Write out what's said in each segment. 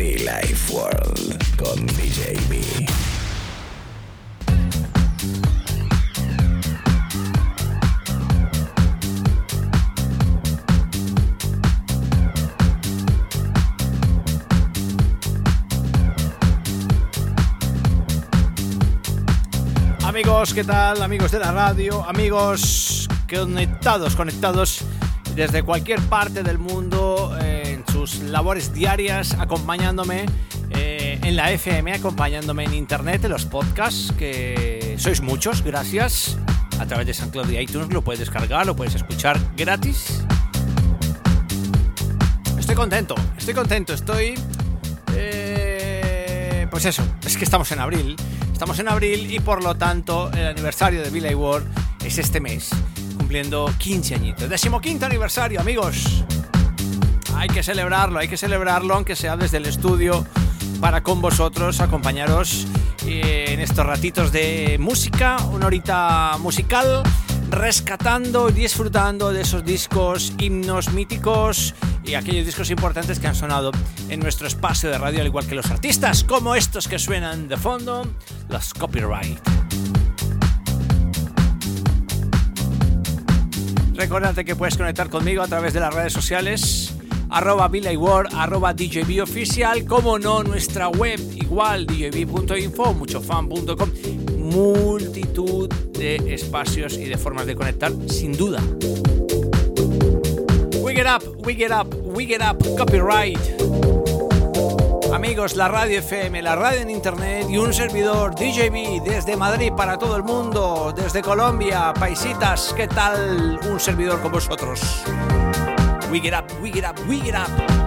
Life World con. Amigos, ¿qué tal? Amigos de la radio, amigos conectados, conectados desde cualquier parte del mundo eh, sus labores diarias, acompañándome eh, en la FM, acompañándome en internet, en los podcasts, que sois muchos, gracias. A través de SoundCloud y iTunes lo puedes descargar, lo puedes escuchar gratis. Estoy contento, estoy contento, estoy... eh, pues eso, es que estamos en abril. Estamos en abril y por lo tanto el aniversario de Billy Ward es este mes, cumpliendo 15 añitos. Décimo quinto aniversario, amigos. Hay que celebrarlo, hay que celebrarlo, aunque sea desde el estudio, para con vosotros acompañaros eh, en estos ratitos de música, una horita musical, rescatando y disfrutando de esos discos, himnos míticos y aquellos discos importantes que han sonado en nuestro espacio de radio, al igual que los artistas, como estos que suenan de fondo, los copyright. Recordate que puedes conectar conmigo a través de las redes sociales arroba Ward, arroba DJB oficial, como no nuestra web igual djb.info, muchofan.com, multitud de espacios y de formas de conectar sin duda. We get up, we get up, we get up, copyright. Amigos, la radio FM, la radio en internet y un servidor DJB desde Madrid para todo el mundo, desde Colombia, paisitas, ¿qué tal un servidor con vosotros? We get up, we get up, we get up.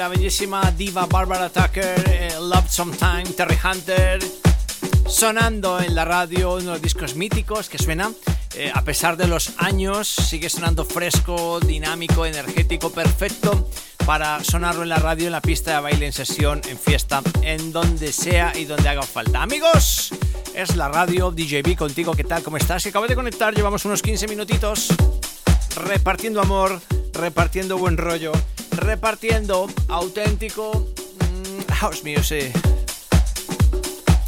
La bellísima diva Barbara Tucker, eh, Love Sometime, Terry Hunter, sonando en la radio, uno de los discos míticos que suena. Eh, a pesar de los años, sigue sonando fresco, dinámico, energético, perfecto para sonarlo en la radio, en la pista de baile, en sesión, en fiesta, en donde sea y donde haga falta. Amigos, es la radio DJB contigo. ¿Qué tal? ¿Cómo estás? Acabo de conectar, llevamos unos 15 minutitos repartiendo amor, repartiendo buen rollo repartiendo auténtico mm, house music.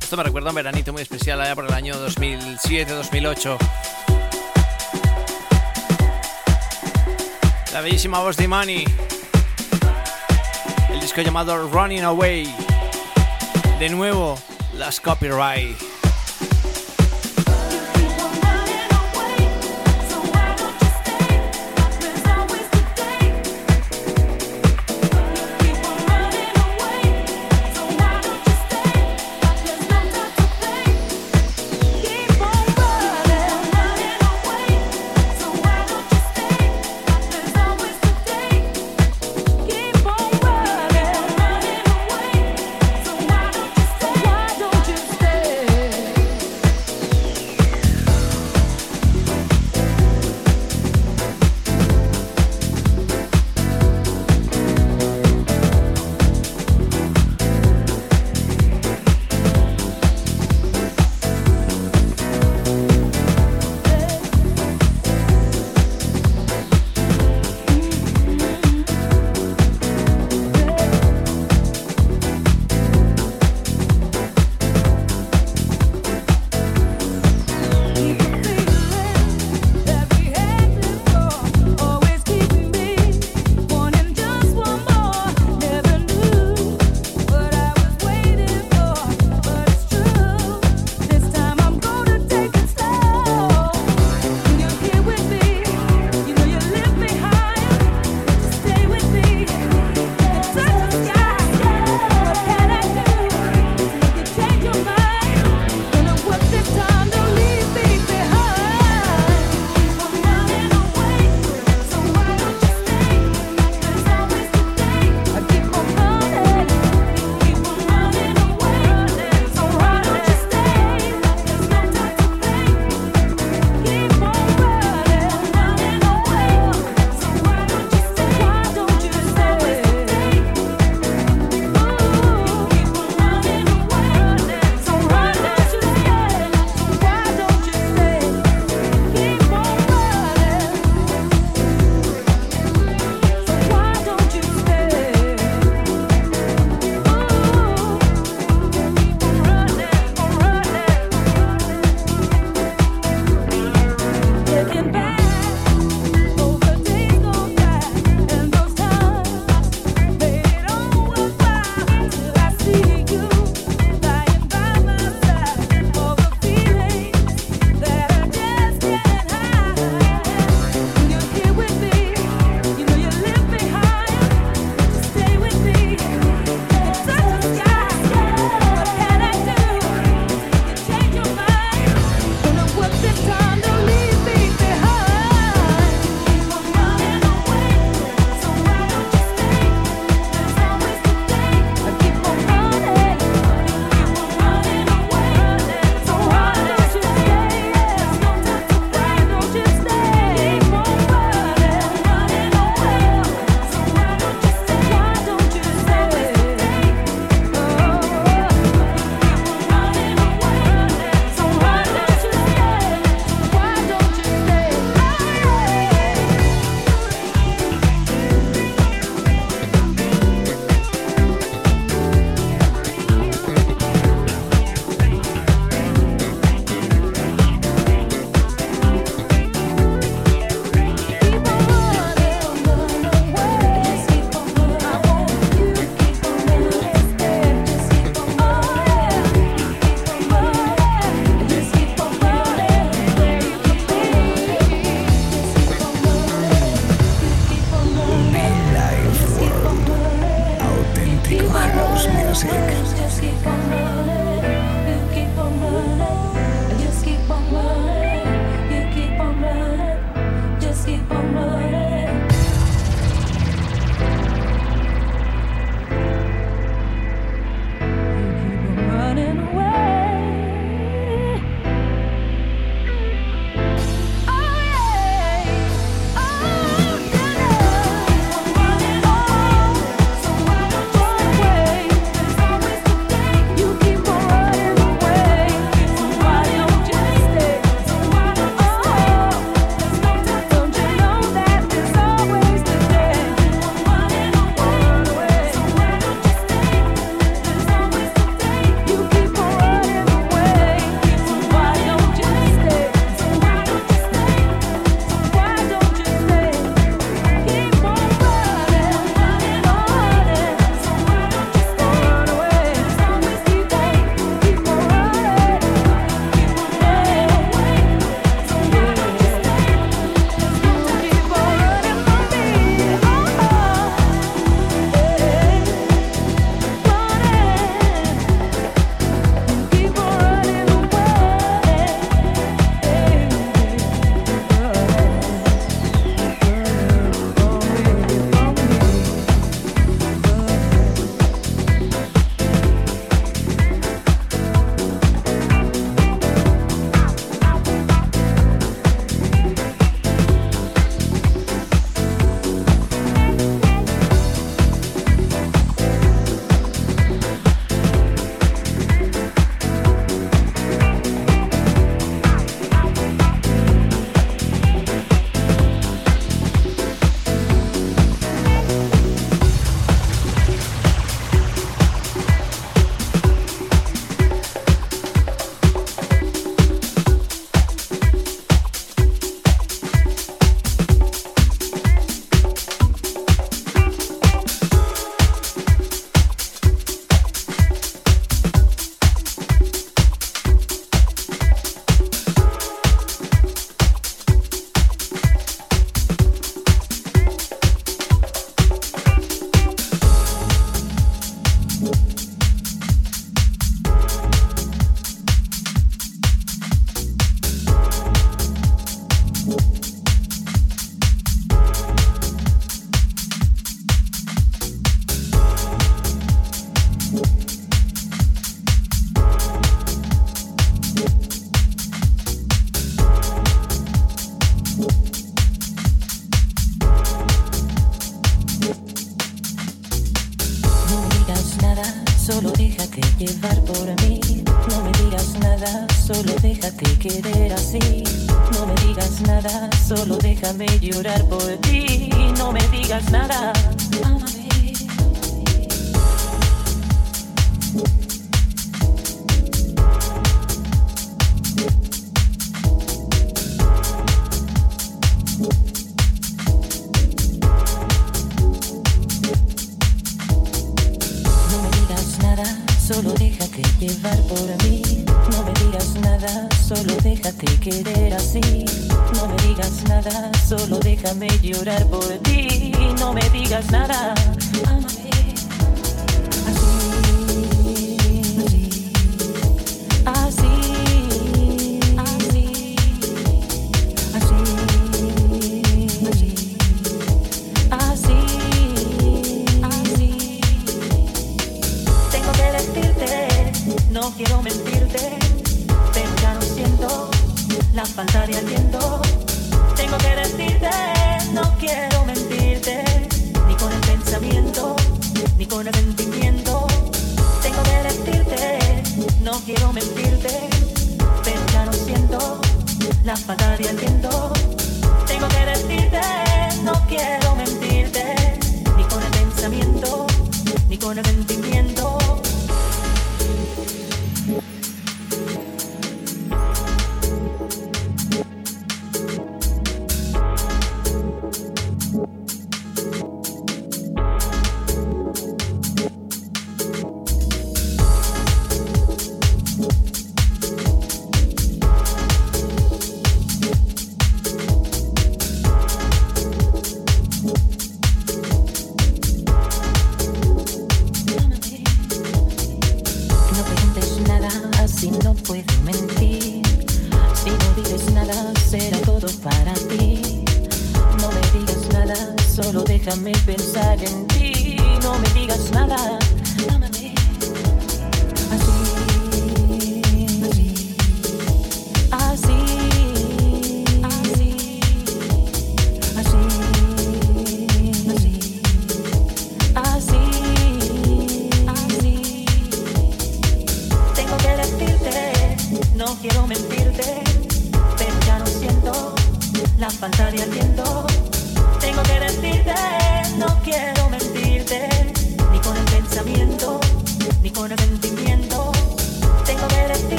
Esto me recuerda a un veranito muy especial allá por el año 2007-2008. La bellísima voz de Money. El disco llamado Running Away. De nuevo, las copyright.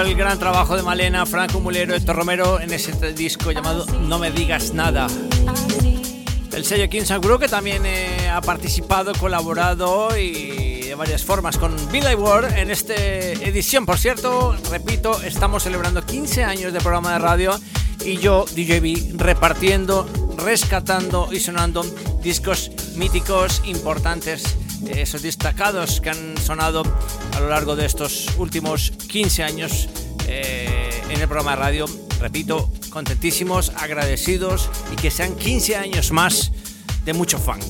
El gran trabajo de Malena, Franco Mulero, Héctor Romero en ese disco llamado No me digas nada. El sello King Group que también eh, ha participado, colaborado y de varias formas con Billy Ward en esta edición. Por cierto, repito, estamos celebrando 15 años de programa de radio y yo, DJB, repartiendo, rescatando y sonando discos míticos, importantes, esos destacados que han sonado a lo largo de estos últimos 15 años eh, en el programa de radio. Repito, contentísimos, agradecidos y que sean 15 años más de mucho funk.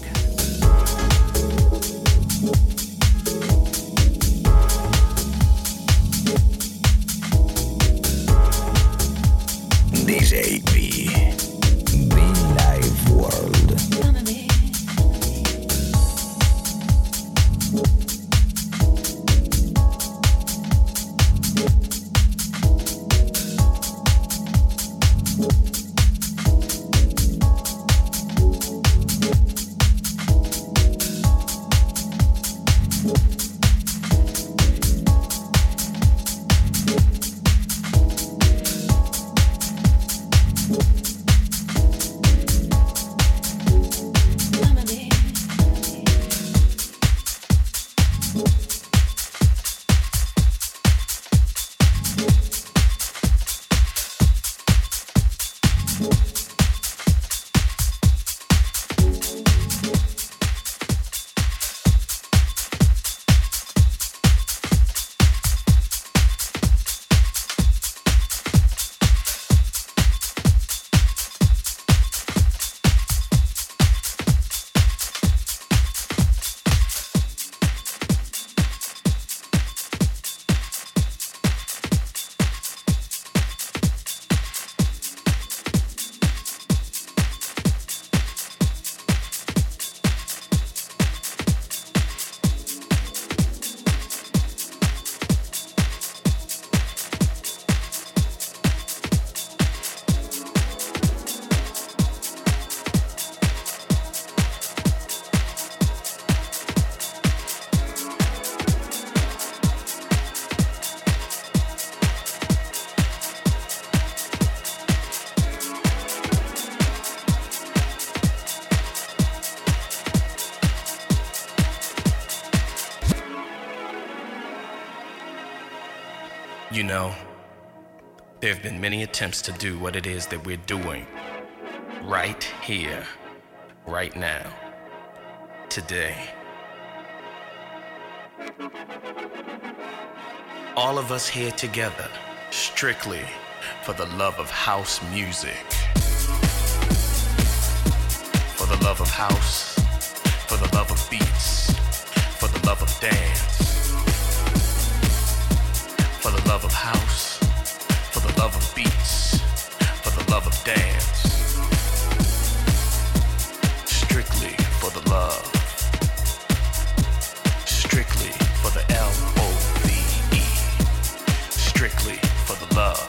You know, there have been many attempts to do what it is that we're doing right here, right now, today. All of us here together, strictly for the love of house music. For the love of house, for the love of beats, for the love of dance, for the love of house, for the love of beats, for the love of dance. Strictly for the love. Strictly for the L O V E. Strictly for the love.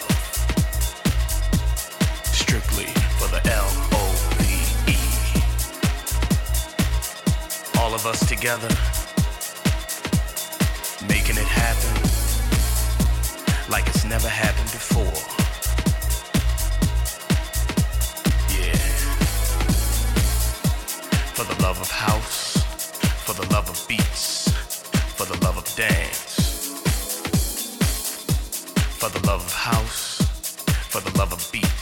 Strictly for the L O V E. All of us together, like it's never happened before. Yeah. For the love of house, for the love of beats, for the love of dance. For the love of house, for the love of beats,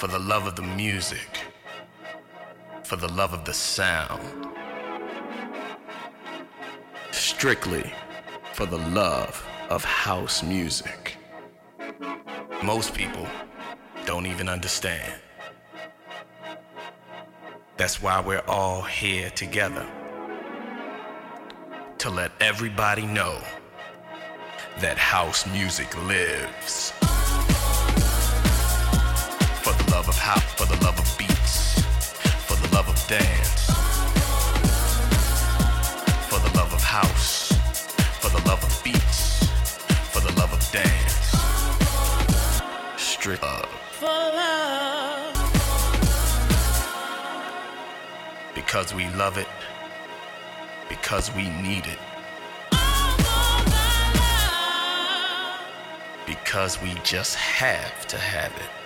For the love of the music. For the love of the sound. Strictly for the love of house music. Most people don't even understand. That's why we're all here together. To let everybody know that house music lives. House, for the love of beats, for the love of dance. Strict love. Because we love it, because we need it. Because we just have to have it.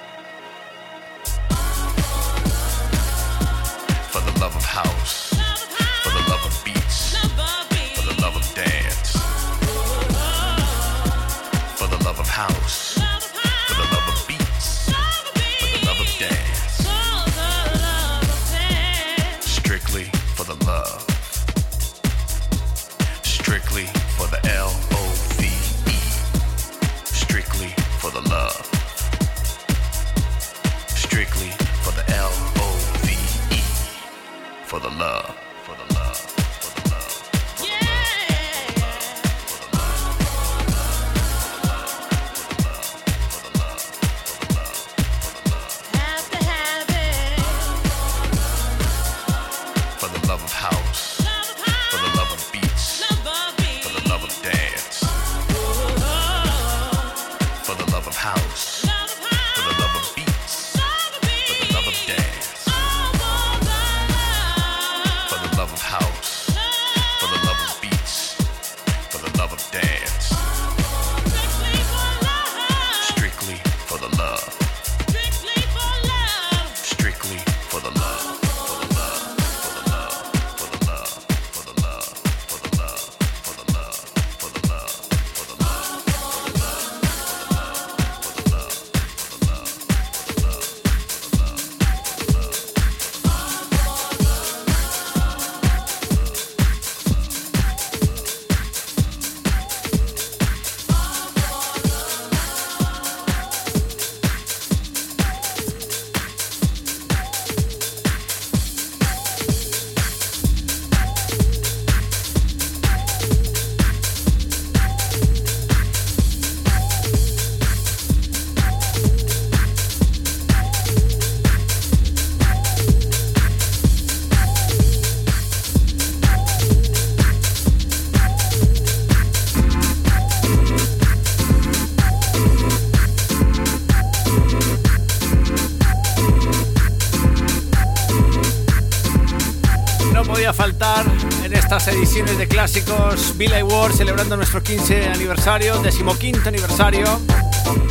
Ediciones de clásicos Billy Ward celebrando nuestro 15 aniversario, decimoquinto aniversario.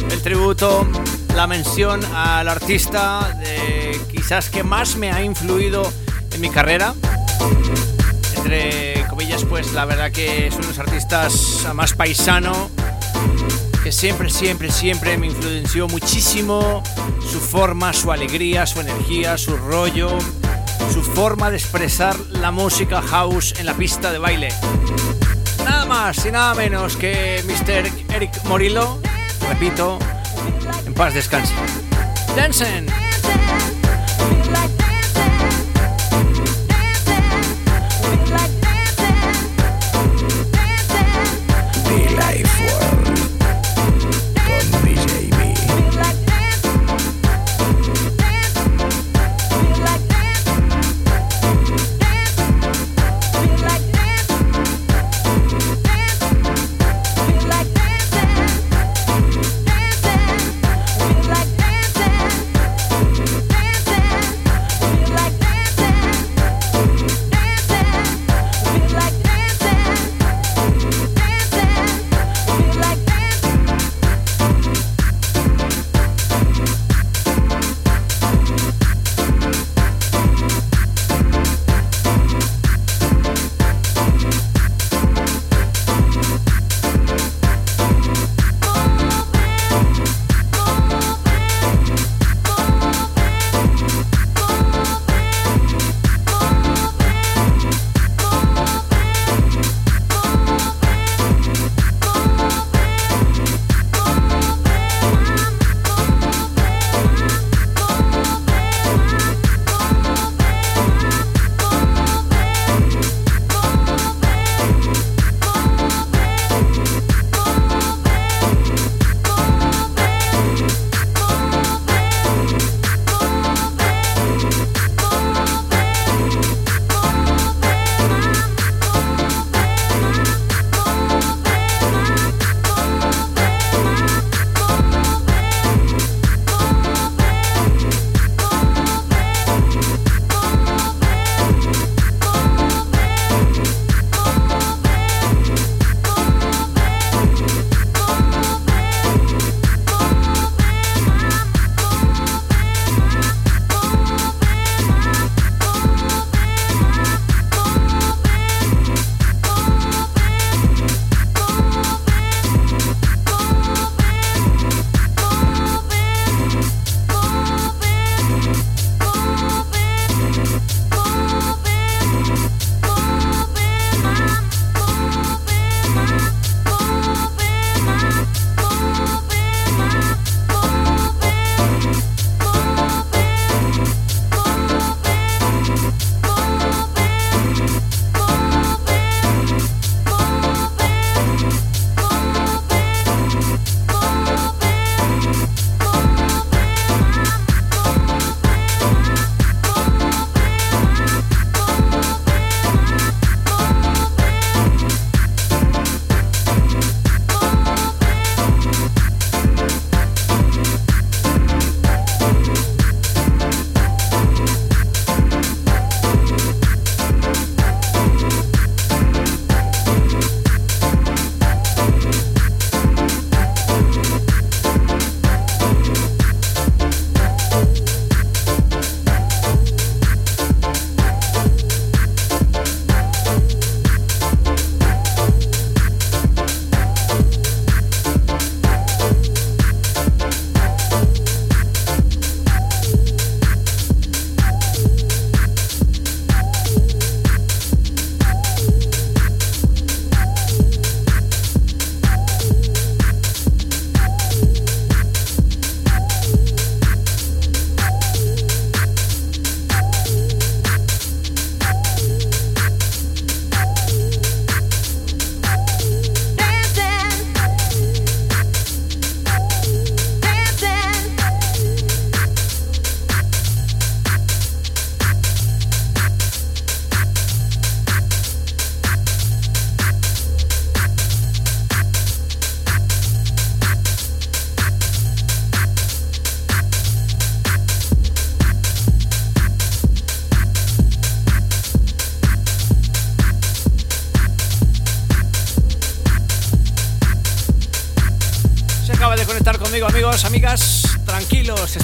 El tributo, la mención al artista de quizás que más me ha influido en mi carrera. Entre comillas, pues la verdad que es uno de los artistas más paisano que siempre, siempre, siempre me influenció muchísimo su forma, su alegría, su energía, su rollo, su forma de expresar la música house en la pista de baile. Nada más y nada menos que Mr. Eric Morillo, repito, en paz descanse.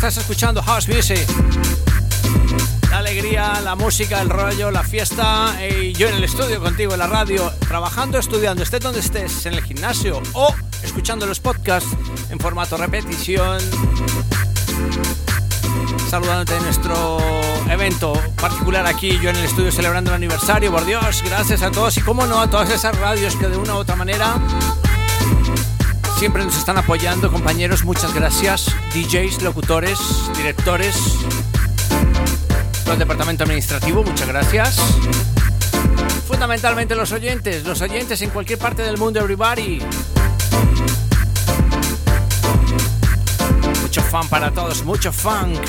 Estás escuchando House Music. La alegría, la música, el rollo, la fiesta y yo en el estudio contigo, en la radio, trabajando, estudiando, estés donde estés, en el gimnasio o escuchando los podcasts en formato repetición. Saludándote en nuestro evento particular aquí, yo en el estudio celebrando el aniversario. Por Dios, gracias a todos y, como no, a todas esas radios que de una u otra manera siempre nos están apoyando, compañeros. Muchas gracias. DJs, locutores, directores, todo el departamento administrativo, muchas gracias. Fundamentalmente los oyentes, los oyentes en cualquier parte del mundo, everybody. Mucho fan para todos, mucho funk.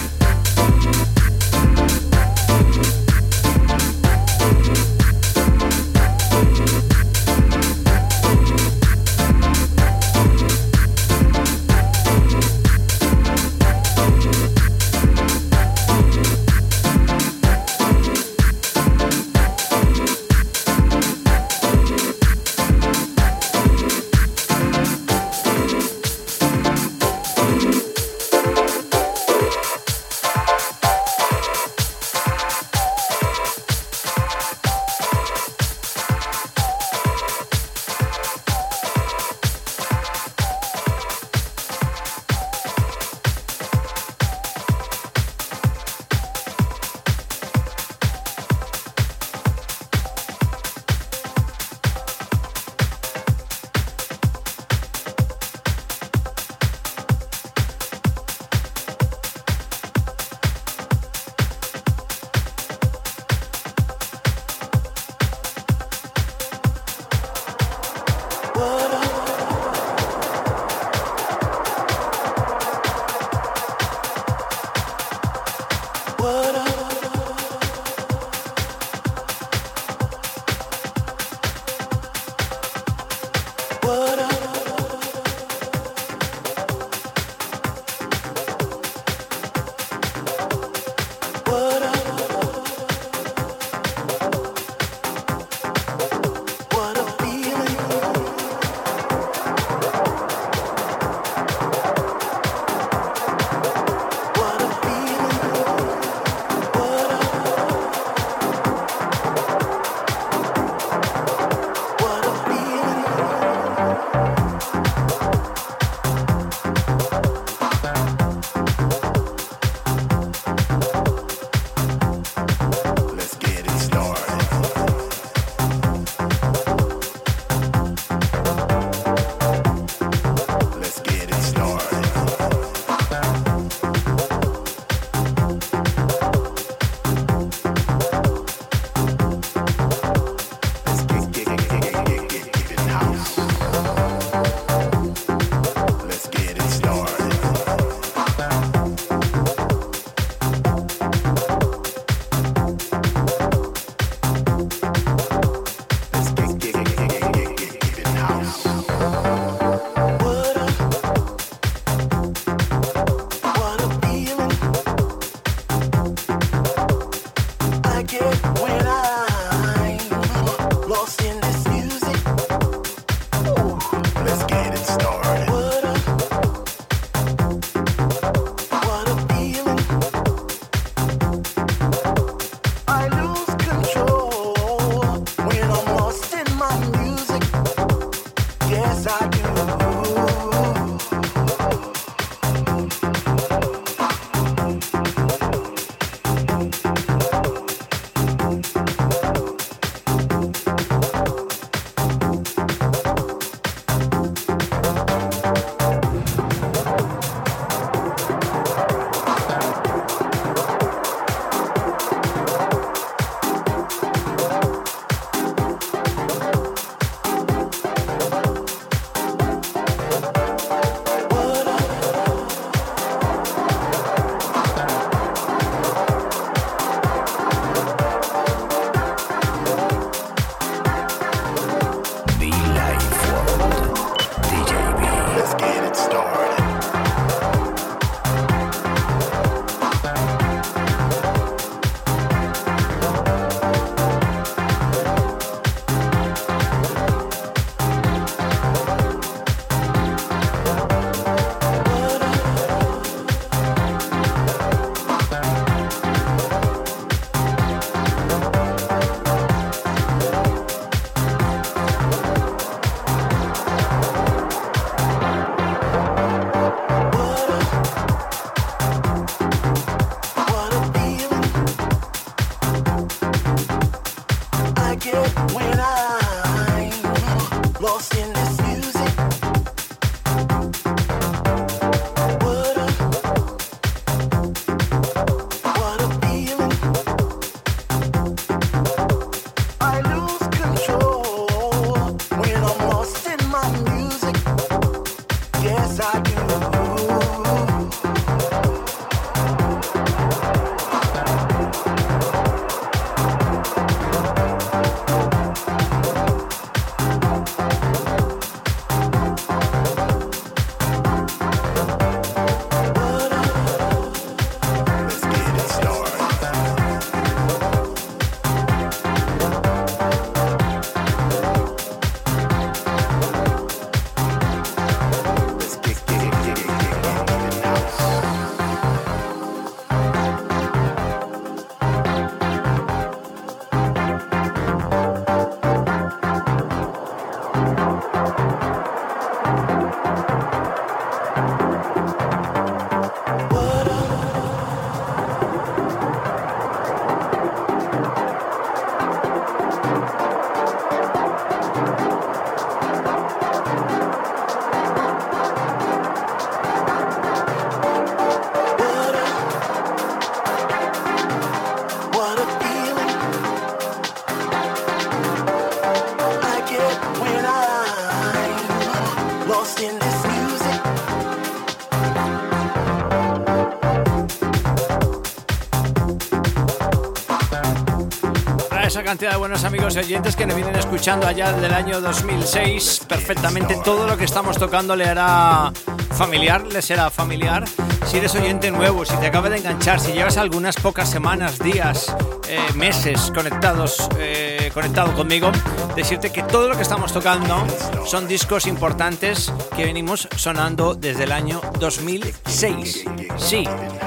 Cantidad de buenos amigos y oyentes que me vienen escuchando allá desde el año 2006. Perfectamente todo lo que estamos tocando le hará familiar, le será familiar. Si eres oyente nuevo, si te acaba de enganchar, si llevas algunas pocas semanas, días, eh, meses conectados, eh, conectado conmigo, decirte que todo lo que estamos tocando son discos importantes que venimos sonando desde el año 2006. Sí,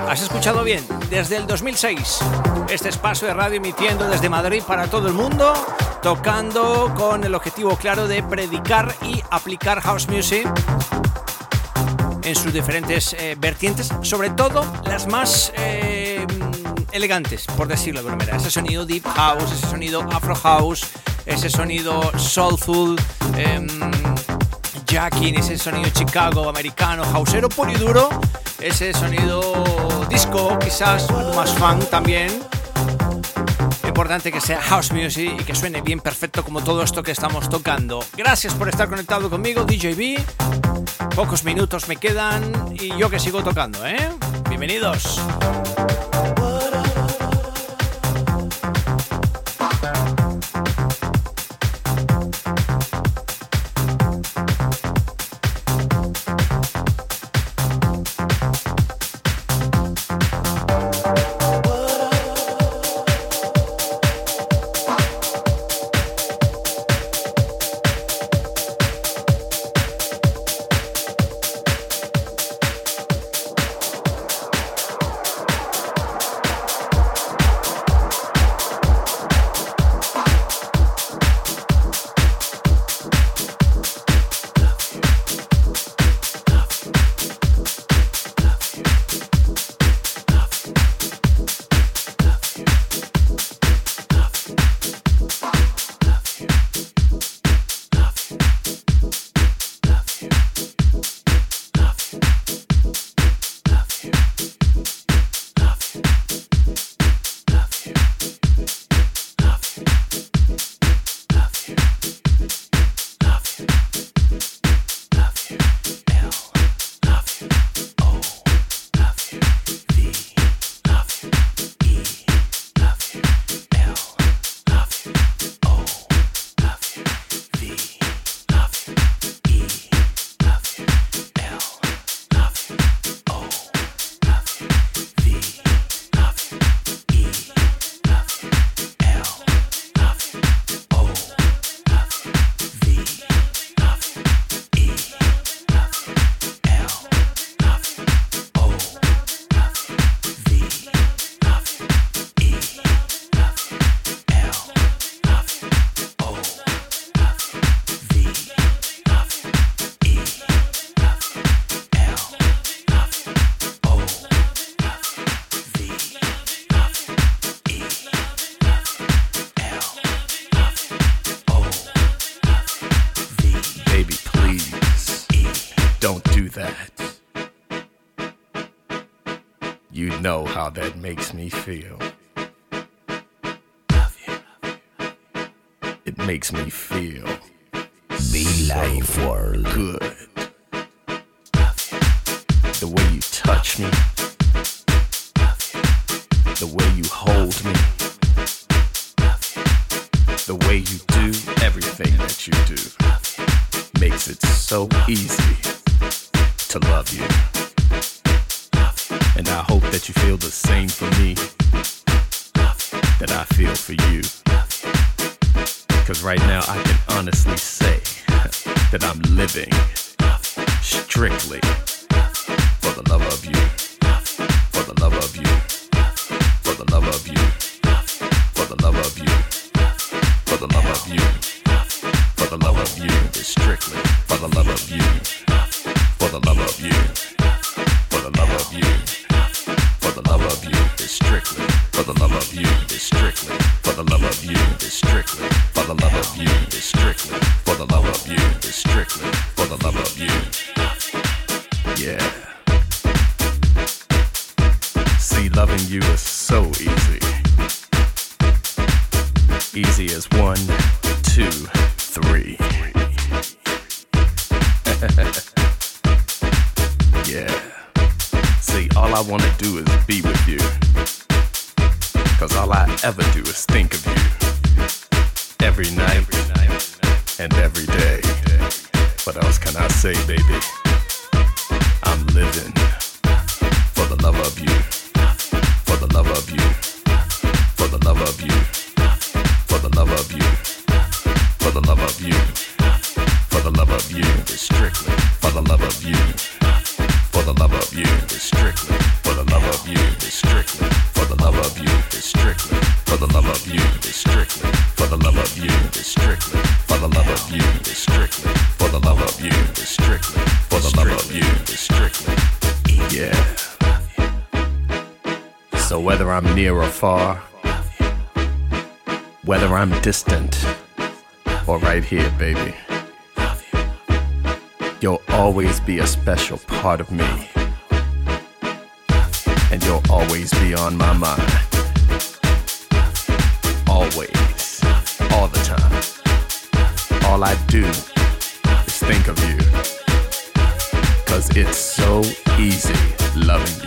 has escuchado bien, desde el 2006 este espacio de radio emitiendo desde Madrid para todo el mundo, tocando con el objetivo claro de predicar y aplicar house music en sus diferentes eh, vertientes, sobre todo las más eh, elegantes, por decirlo de alguna manera. Ese sonido deep house, ese sonido afro house, ese sonido soulful, eh, jacking, ese sonido Chicago, americano, houseero puro y duro, ese sonido disco, quizás más funk también importante que sea house music y que suene bien perfecto como todo esto que estamos tocando. Gracias por estar conectado conmigo, DJB. Pocos minutos me quedan y yo que sigo tocando, ¿eh? Bienvenidos. That. You know how that makes me feel. It makes me feel Be Life World. good. The way you touch me, the way you hold me, the way you do everything that you do makes it so easy to love you. And I hope that you feel the same for me that I feel for you. Because right now I can honestly say that I'm living strictly for the love of you. For the love of you. For the love of you. For the love of you. For the love of you. And every day. What else can I say, baby? I'm living for the love of you. For the love of you. For the love of you. For the love of you. For the love of you. I'm near or far, whether I'm distant or right here, baby, you'll always be a special part of me. And you'll always be on my mind. Always. All the time. All I do is think of you. Cause it's so easy loving you.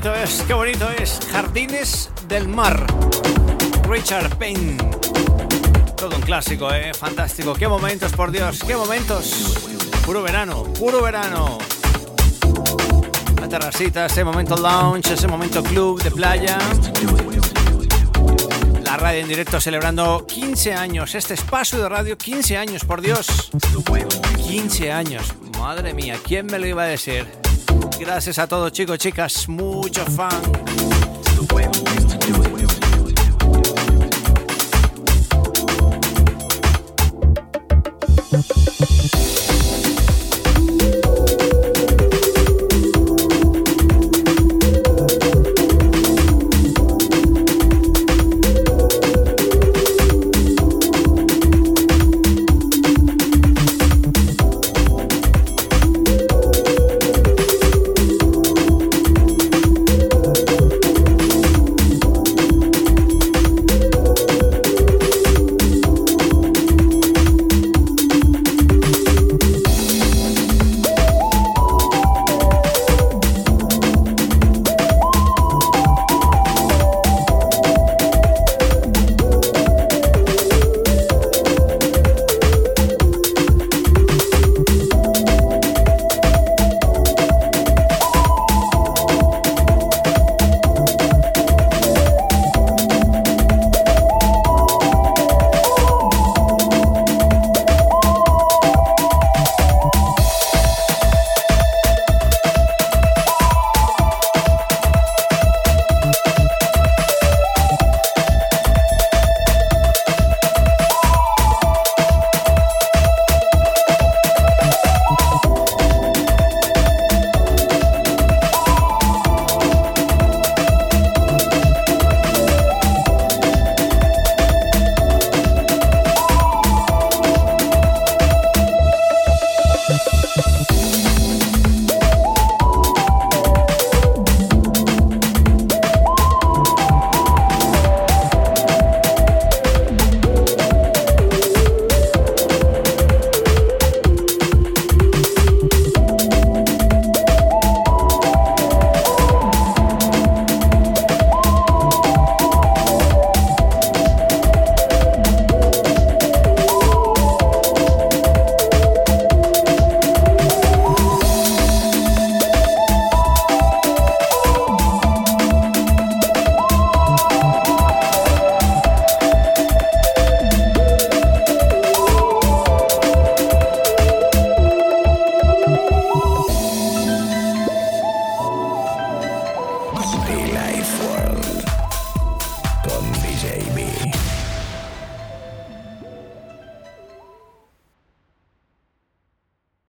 Bonito es, qué bonito es. Jardines del Mar. Richard Payne. Todo un clásico, eh. Fantástico. Qué momentos, por Dios, qué momentos. Puro verano, puro verano. La terracita, ese momento lounge, ese momento club de playa. La radio en directo celebrando 15 años. Este espacio de radio, 15 años, por Dios. 15 años. Madre mía, ¿quién me lo iba a decir? Gracias a todos chicos, chicas, mucho fan.